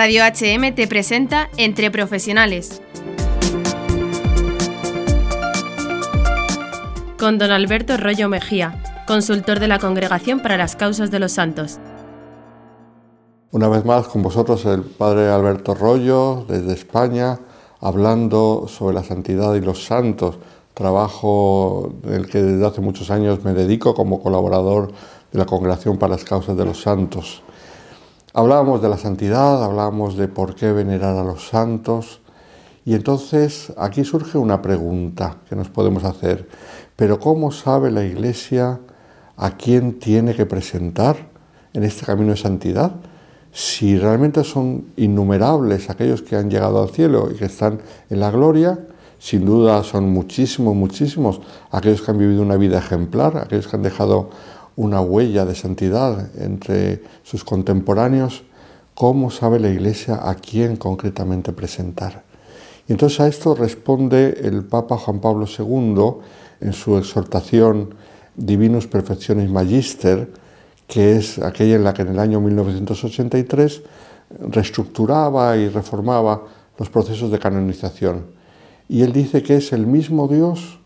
Radio HM te presenta Entre Profesionales. Con don Alberto Rollo Mejía, consultor de la Congregación para las Causas de los Santos. Una vez más con vosotros el Padre Alberto Rollo desde España, hablando sobre la santidad y los santos, trabajo del que desde hace muchos años me dedico como colaborador de la Congregación para las Causas de los Santos. Hablábamos de la santidad, hablábamos de por qué venerar a los santos, y entonces aquí surge una pregunta que nos podemos hacer, pero ¿cómo sabe la Iglesia a quién tiene que presentar en este camino de santidad? Si realmente son innumerables aquellos que han llegado al cielo y que están en la gloria, sin duda son muchísimos, muchísimos aquellos que han vivido una vida ejemplar, aquellos que han dejado una huella de santidad entre sus contemporáneos, ¿cómo sabe la Iglesia a quién concretamente presentar? Y entonces a esto responde el Papa Juan Pablo II en su exhortación Divinus Perfectionis Magister, que es aquella en la que en el año 1983 reestructuraba y reformaba los procesos de canonización. Y él dice que es el mismo Dios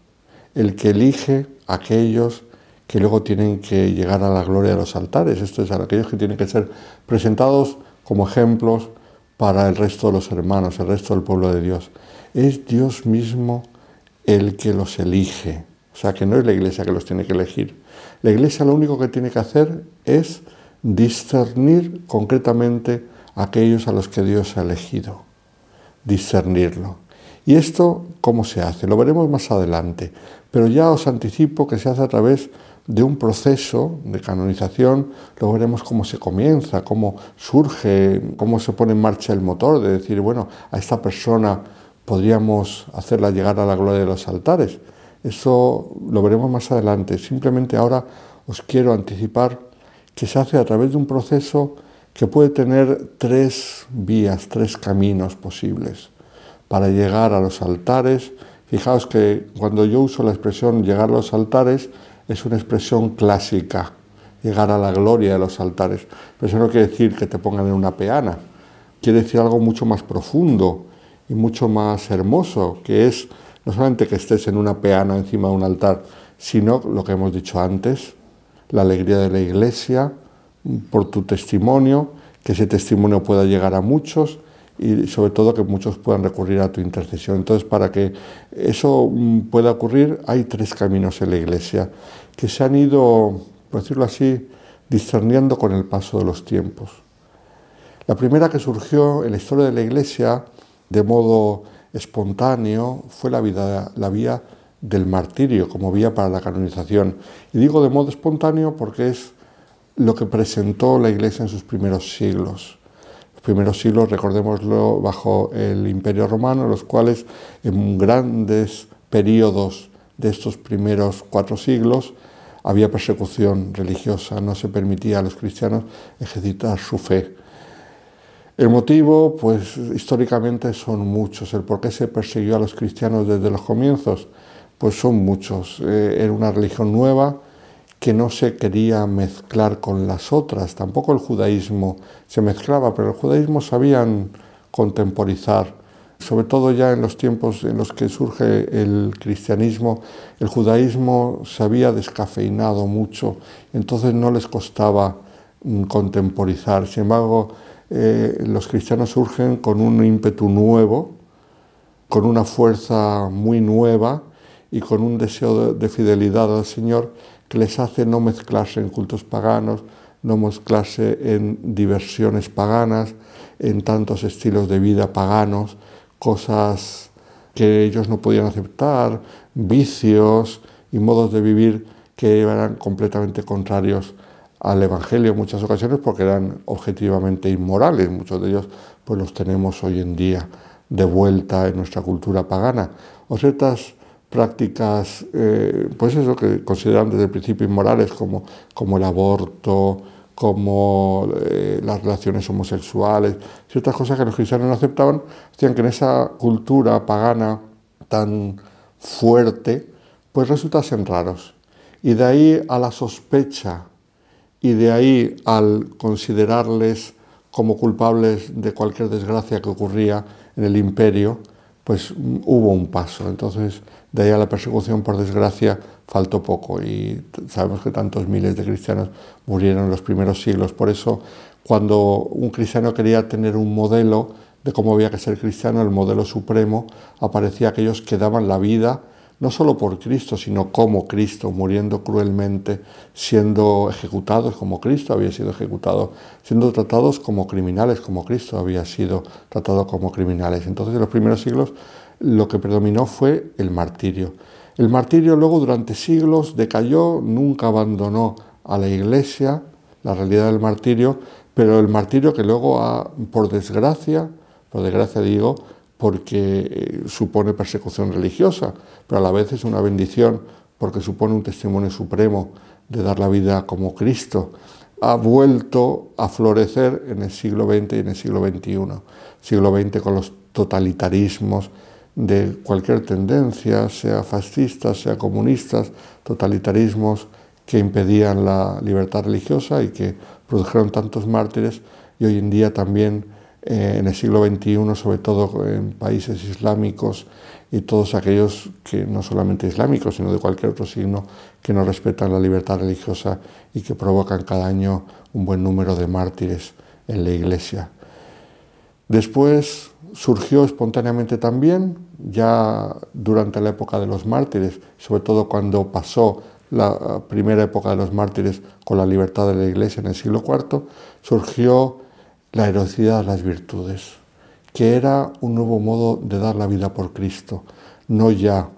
el que elige a aquellos que luego tienen que llegar a la gloria de los altares. Esto es a aquellos que tienen que ser presentados como ejemplos para el resto de los hermanos, el resto del pueblo de Dios. Es Dios mismo el que los elige. O sea, que no es la iglesia que los tiene que elegir. La iglesia lo único que tiene que hacer es discernir concretamente aquellos a los que Dios ha elegido. Discernirlo. ¿Y esto cómo se hace? Lo veremos más adelante. Pero ya os anticipo que se hace a través de un proceso de canonización, luego veremos cómo se comienza, cómo surge, cómo se pone en marcha el motor, de decir, bueno, a esta persona podríamos hacerla llegar a la gloria de los altares. Eso lo veremos más adelante. Simplemente ahora os quiero anticipar que se hace a través de un proceso que puede tener tres vías, tres caminos posibles para llegar a los altares. Fijaos que cuando yo uso la expresión llegar a los altares, es una expresión clásica, llegar a la gloria de los altares. Pero eso no quiere decir que te pongan en una peana, quiere decir algo mucho más profundo y mucho más hermoso, que es no solamente que estés en una peana encima de un altar, sino lo que hemos dicho antes, la alegría de la iglesia, por tu testimonio, que ese testimonio pueda llegar a muchos y sobre todo que muchos puedan recurrir a tu intercesión. Entonces, para que eso mm, pueda ocurrir, hay tres caminos en la Iglesia que se han ido, por decirlo así, discerniendo con el paso de los tiempos. La primera que surgió en la historia de la Iglesia de modo espontáneo fue la, vida, la vía del martirio como vía para la canonización. Y digo de modo espontáneo porque es lo que presentó la Iglesia en sus primeros siglos primeros siglos, recordémoslo, bajo el Imperio Romano, los cuales en grandes periodos de estos primeros cuatro siglos había persecución religiosa, no se permitía a los cristianos ejercitar su fe. El motivo, pues históricamente son muchos. El por qué se persiguió a los cristianos desde los comienzos, pues son muchos. Eh, era una religión nueva, que no se quería mezclar con las otras. Tampoco el judaísmo se mezclaba, pero el judaísmo sabían contemporizar. Sobre todo ya en los tiempos en los que surge el cristianismo, el judaísmo se había descafeinado mucho, entonces no les costaba mm, contemporizar. Sin embargo, eh, los cristianos surgen con un ímpetu nuevo, con una fuerza muy nueva y con un deseo de fidelidad al Señor que les hace no mezclarse en cultos paganos, no mezclarse en diversiones paganas, en tantos estilos de vida paganos, cosas que ellos no podían aceptar, vicios y modos de vivir que eran completamente contrarios al Evangelio en muchas ocasiones porque eran objetivamente inmorales. Muchos de ellos pues los tenemos hoy en día de vuelta en nuestra cultura pagana. O ciertas prácticas, eh, pues eso que consideran desde el principio inmorales como, como el aborto, como eh, las relaciones homosexuales, ciertas cosas que los cristianos no aceptaban, hacían que en esa cultura pagana tan fuerte, pues resultasen raros. Y de ahí a la sospecha y de ahí al considerarles como culpables de cualquier desgracia que ocurría en el imperio, pues hubo un paso. Entonces, de ahí a la persecución, por desgracia, faltó poco y sabemos que tantos miles de cristianos murieron en los primeros siglos. Por eso, cuando un cristiano quería tener un modelo de cómo había que ser cristiano, el modelo supremo, aparecía aquellos que daban la vida no solo por Cristo, sino como Cristo, muriendo cruelmente, siendo ejecutados como Cristo había sido ejecutado, siendo tratados como criminales, como Cristo había sido tratado como criminales. Entonces, en los primeros siglos, lo que predominó fue el martirio. El martirio luego durante siglos decayó, nunca abandonó a la iglesia la realidad del martirio, pero el martirio que luego, ha, por desgracia, por desgracia digo, porque eh, supone persecución religiosa, pero a la vez es una bendición porque supone un testimonio supremo de dar la vida como Cristo, ha vuelto a florecer en el siglo XX y en el siglo XXI. Siglo XX con los totalitarismos de cualquier tendencia, sea fascistas, sea comunistas, totalitarismos que impedían la libertad religiosa y que produjeron tantos mártires y hoy en día también eh, en el siglo XXI, sobre todo en países islámicos y todos aquellos que no solamente islámicos, sino de cualquier otro signo, que no respetan la libertad religiosa y que provocan cada año un buen número de mártires en la iglesia. Después surgió espontáneamente también, ya durante la época de los mártires, sobre todo cuando pasó la primera época de los mártires con la libertad de la iglesia en el siglo IV, surgió la heroicidad de las virtudes, que era un nuevo modo de dar la vida por Cristo, no ya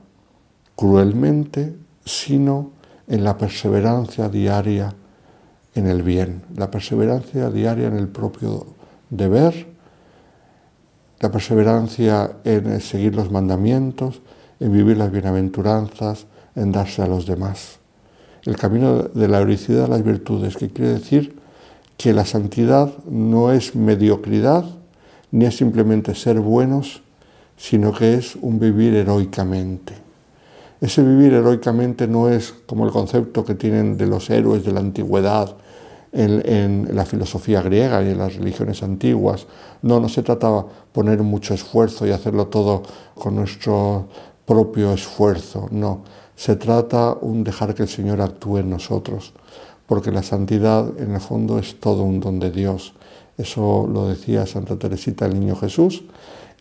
cruelmente, sino en la perseverancia diaria en el bien, la perseverancia diaria en el propio deber, la perseverancia en seguir los mandamientos, en vivir las bienaventuranzas, en darse a los demás. El camino de la heroicidad de las virtudes, que quiere decir que la santidad no es mediocridad, ni es simplemente ser buenos, sino que es un vivir heroicamente. Ese vivir heroicamente no es como el concepto que tienen de los héroes de la antigüedad en, la filosofía griega y en las religiones antiguas. No, no se trata de poner mucho esfuerzo y hacerlo todo con nuestro propio esfuerzo, no. Se trata de dejar que el Señor actúe en nosotros porque la santidad en el fondo es todo un don de Dios. Eso lo decía Santa Teresita el Niño Jesús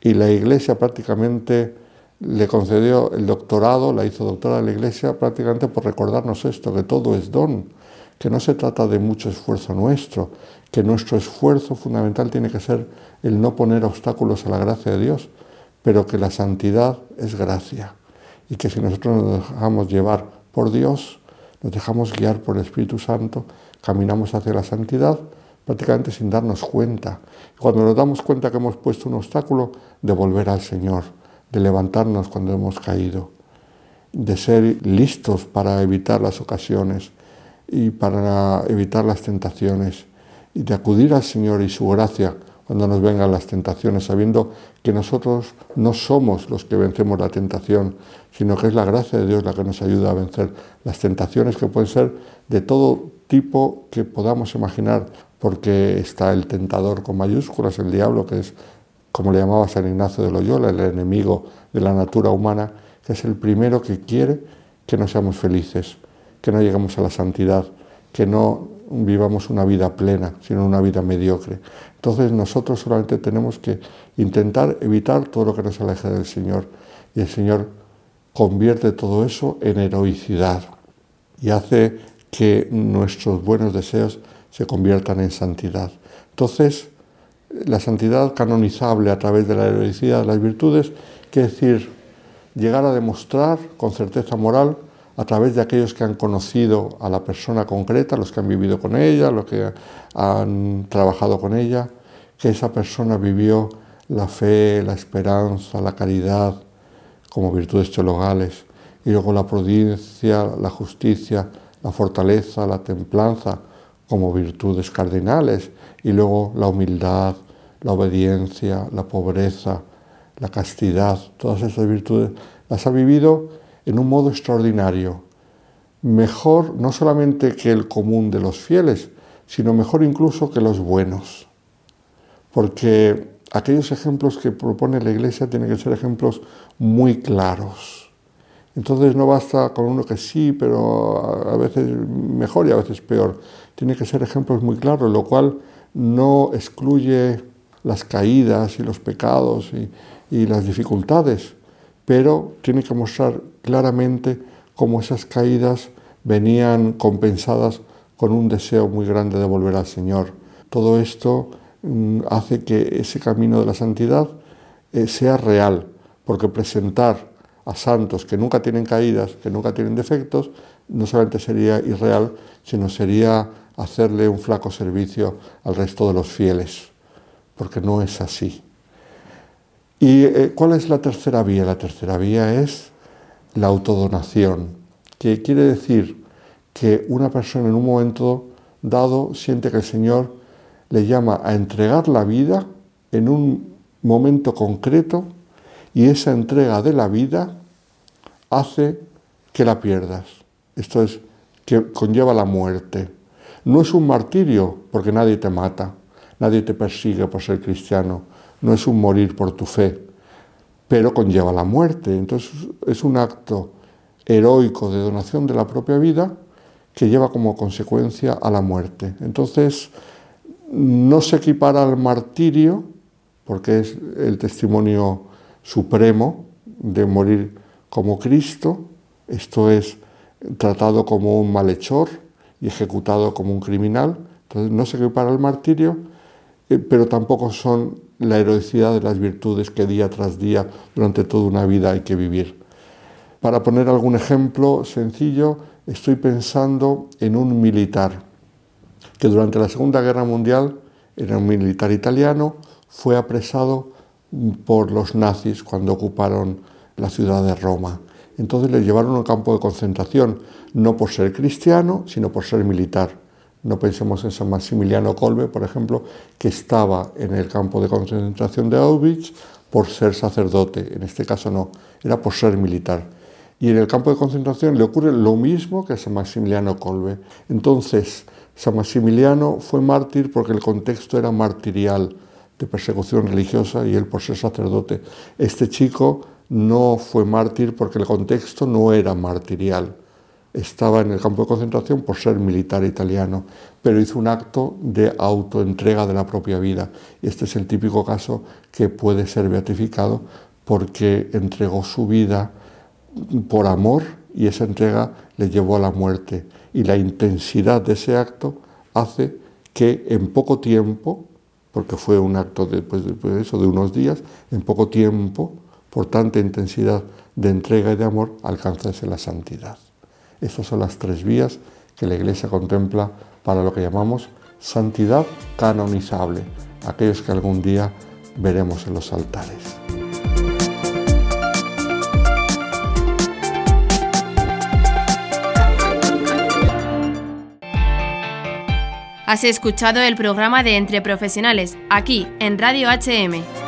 y la Iglesia prácticamente le concedió el doctorado, la hizo doctora de la Iglesia prácticamente por recordarnos esto, que todo es don, que no se trata de mucho esfuerzo nuestro, que nuestro esfuerzo fundamental tiene que ser el no poner obstáculos a la gracia de Dios, pero que la santidad es gracia y que si nosotros nos dejamos llevar por Dios, nos dejamos guiar por el Espíritu Santo, caminamos hacia la santidad prácticamente sin darnos cuenta. Cuando nos damos cuenta que hemos puesto un obstáculo, de volver al Señor, de levantarnos cuando hemos caído, de ser listos para evitar las ocasiones y para evitar las tentaciones y de acudir al Señor y su gracia cuando nos vengan las tentaciones, sabiendo que nosotros no somos los que vencemos la tentación, sino que es la gracia de Dios la que nos ayuda a vencer las tentaciones que pueden ser de todo tipo que podamos imaginar, porque está el tentador con mayúsculas, el diablo, que es, como le llamaba San Ignacio de Loyola, el enemigo de la natura humana, que es el primero que quiere que no seamos felices, que no lleguemos a la santidad, que no vivamos una vida plena, sino una vida mediocre. Entonces nosotros solamente tenemos que intentar evitar todo lo que nos aleje del Señor. Y el Señor convierte todo eso en heroicidad y hace que nuestros buenos deseos se conviertan en santidad. Entonces, la santidad canonizable a través de la heroicidad de las virtudes quiere decir llegar a demostrar con certeza moral a través de aquellos que han conocido a la persona concreta, los que han vivido con ella, los que han trabajado con ella, que esa persona vivió la fe, la esperanza, la caridad como virtudes teologales, y luego la prudencia, la justicia, la fortaleza, la templanza como virtudes cardinales, y luego la humildad, la obediencia, la pobreza, la castidad, todas esas virtudes las ha vivido en un modo extraordinario, mejor no solamente que el común de los fieles, sino mejor incluso que los buenos. porque aquellos ejemplos que propone la Iglesia tienen que ser ejemplos muy claros. Entonces no basta con uno que sí, pero a veces mejor y a veces peor. Tiene que ser ejemplos muy claros, lo cual no excluye las caídas y los pecados y, y las dificultades, pero tiene que mostrar claramente cómo esas caídas venían compensadas con un deseo muy grande de volver al Señor. Todo esto mm, hace que ese camino de la santidad eh, sea real, porque presentar a santos que nunca tienen caídas, que nunca tienen defectos, no solamente sería irreal, sino sería hacerle un flaco servicio al resto de los fieles, porque no es así. ¿Y eh, cuál es la tercera vía? La tercera vía es la autodonación, que quiere decir que una persona en un momento dado siente que el Señor le llama a entregar la vida en un momento concreto y esa entrega de la vida hace que la pierdas. Esto es, que conlleva la muerte. No es un martirio porque nadie te mata, nadie te persigue por ser cristiano, no es un morir por tu fe, pero conlleva la muerte. Entonces es un acto heroico de donación de la propia vida que lleva como consecuencia a la muerte. Entonces no se equipara al martirio, porque es el testimonio supremo de morir como Cristo, esto es tratado como un malhechor y ejecutado como un criminal, entonces no se equipara al martirio, eh, pero tampoco son la heroicidad de las virtudes que día tras día durante toda una vida hay que vivir. Para poner algún ejemplo sencillo, estoy pensando en un militar que durante la Segunda Guerra Mundial era un militar italiano, fue apresado por los nazis cuando ocuparon la ciudad de Roma. Entonces le llevaron a un campo de concentración, no por ser cristiano, sino por ser militar. No pensemos en San Maximiliano Kolbe, por ejemplo, que estaba en el campo de concentración de Auschwitz por ser sacerdote. En este caso no, era por ser militar. Y en el campo de concentración le ocurre lo mismo que a San Maximiliano Kolbe. Entonces, San Maximiliano fue mártir porque el contexto era martirial, de persecución religiosa, y él por ser sacerdote. Este chico no fue mártir porque el contexto no era martirial estaba en el campo de concentración por ser militar italiano, pero hizo un acto de autoentrega de la propia vida. Este es el típico caso que puede ser beatificado porque entregó su vida por amor y esa entrega le llevó a la muerte. Y la intensidad de ese acto hace que en poco tiempo, porque fue un acto después de eso, de unos días, en poco tiempo, por tanta intensidad de entrega y de amor, alcanzase la santidad. Estas son las tres vías que la Iglesia contempla para lo que llamamos santidad canonizable, aquellos que algún día veremos en los altares. Has escuchado el programa de Entre Profesionales, aquí en Radio HM.